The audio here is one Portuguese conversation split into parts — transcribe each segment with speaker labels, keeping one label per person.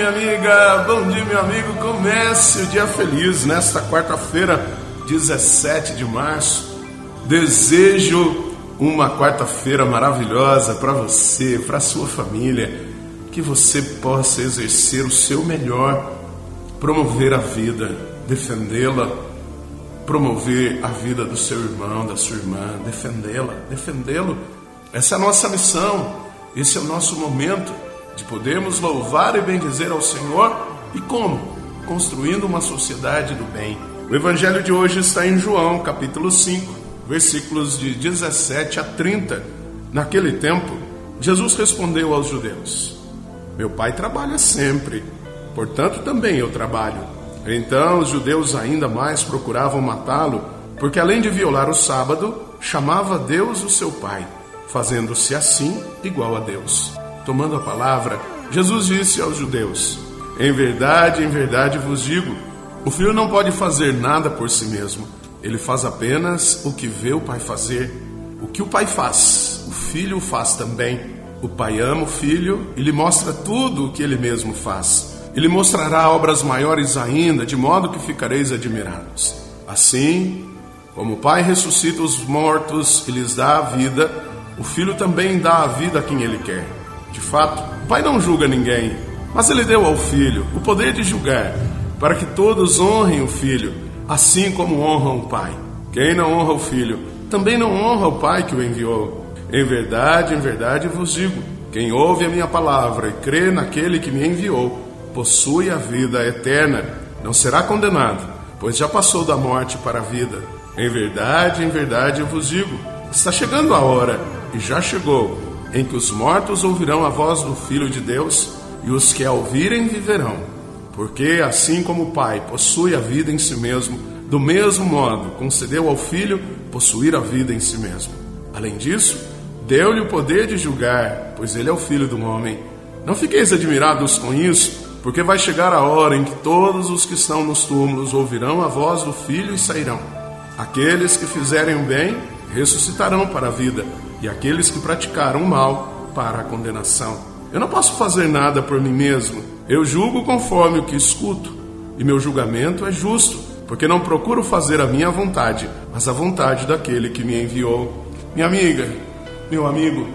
Speaker 1: minha amiga, bom dia, meu amigo. Comece o dia feliz nesta quarta-feira, 17 de março. Desejo uma quarta-feira maravilhosa para você, para sua família, que você possa exercer o seu melhor, promover a vida, defendê-la, promover a vida do seu irmão, da sua irmã, defendê-la, defendê-lo. Essa é a nossa missão, esse é o nosso momento de podermos louvar e bendizer ao Senhor e como? Construindo uma sociedade do bem. O evangelho de hoje está em João, capítulo 5, versículos de 17 a 30. Naquele tempo, Jesus respondeu aos judeus: Meu pai trabalha sempre, portanto também eu trabalho. Então os judeus ainda mais procuravam matá-lo, porque além de violar o sábado, chamava Deus o seu pai, fazendo-se assim igual a Deus. Tomando a palavra, Jesus disse aos judeus: Em verdade, em verdade vos digo, o filho não pode fazer nada por si mesmo. Ele faz apenas o que vê o pai fazer. O que o pai faz, o filho faz também. O pai ama o filho e lhe mostra tudo o que ele mesmo faz. Ele mostrará obras maiores ainda, de modo que ficareis admirados. Assim, como o pai ressuscita os mortos e lhes dá a vida, o filho também dá a vida a quem ele quer. De fato, o Pai não julga ninguém, mas ele deu ao Filho o poder de julgar, para que todos honrem o Filho, assim como honram o Pai. Quem não honra o Filho, também não honra o Pai que o enviou. Em verdade, em verdade vos digo: quem ouve a minha palavra e crê naquele que me enviou, possui a vida eterna, não será condenado, pois já passou da morte para a vida. Em verdade, em verdade eu vos digo: está chegando a hora, e já chegou em que os mortos ouvirão a voz do Filho de Deus, e os que a ouvirem viverão. Porque, assim como o Pai possui a vida em si mesmo, do mesmo modo concedeu ao Filho possuir a vida em si mesmo. Além disso, deu-lhe o poder de julgar, pois ele é o Filho do homem. Não fiqueis admirados com isso, porque vai chegar a hora em que todos os que estão nos túmulos ouvirão a voz do Filho e sairão. Aqueles que fizerem o bem ressuscitarão para a vida e aqueles que praticaram mal para a condenação. Eu não posso fazer nada por mim mesmo. Eu julgo conforme o que escuto, e meu julgamento é justo, porque não procuro fazer a minha vontade, mas a vontade daquele que me enviou. Minha amiga, meu amigo,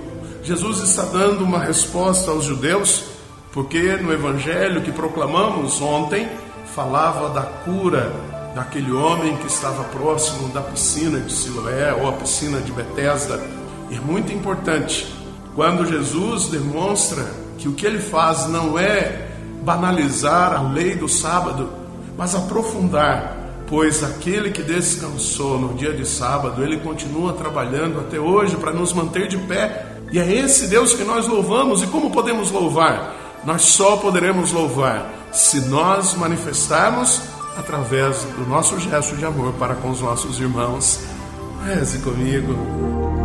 Speaker 1: Jesus está dando uma resposta aos judeus, porque no evangelho que proclamamos ontem falava da cura daquele homem que estava próximo da piscina de Siloé ou a piscina de Betesda é muito importante quando Jesus demonstra que o que ele faz não é banalizar a lei do sábado, mas aprofundar, pois aquele que descansou no dia de sábado, ele continua trabalhando até hoje para nos manter de pé. E é esse Deus que nós louvamos. E como podemos louvar? Nós só poderemos louvar se nós manifestarmos através do nosso gesto de amor para com os nossos irmãos. Reze comigo.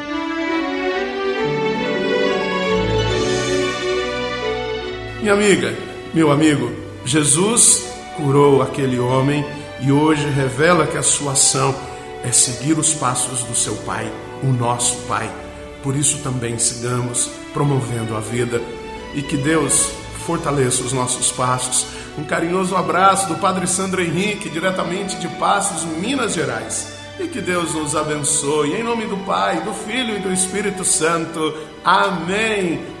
Speaker 1: Minha amiga, meu amigo, Jesus curou aquele homem e hoje revela que a sua ação é seguir os passos do seu Pai, o nosso Pai. Por isso também sigamos promovendo a vida e que Deus fortaleça os nossos passos. Um carinhoso abraço do Padre Sandro Henrique, diretamente de Passos, Minas Gerais. E que Deus nos abençoe. Em nome do Pai, do Filho e do Espírito Santo. Amém.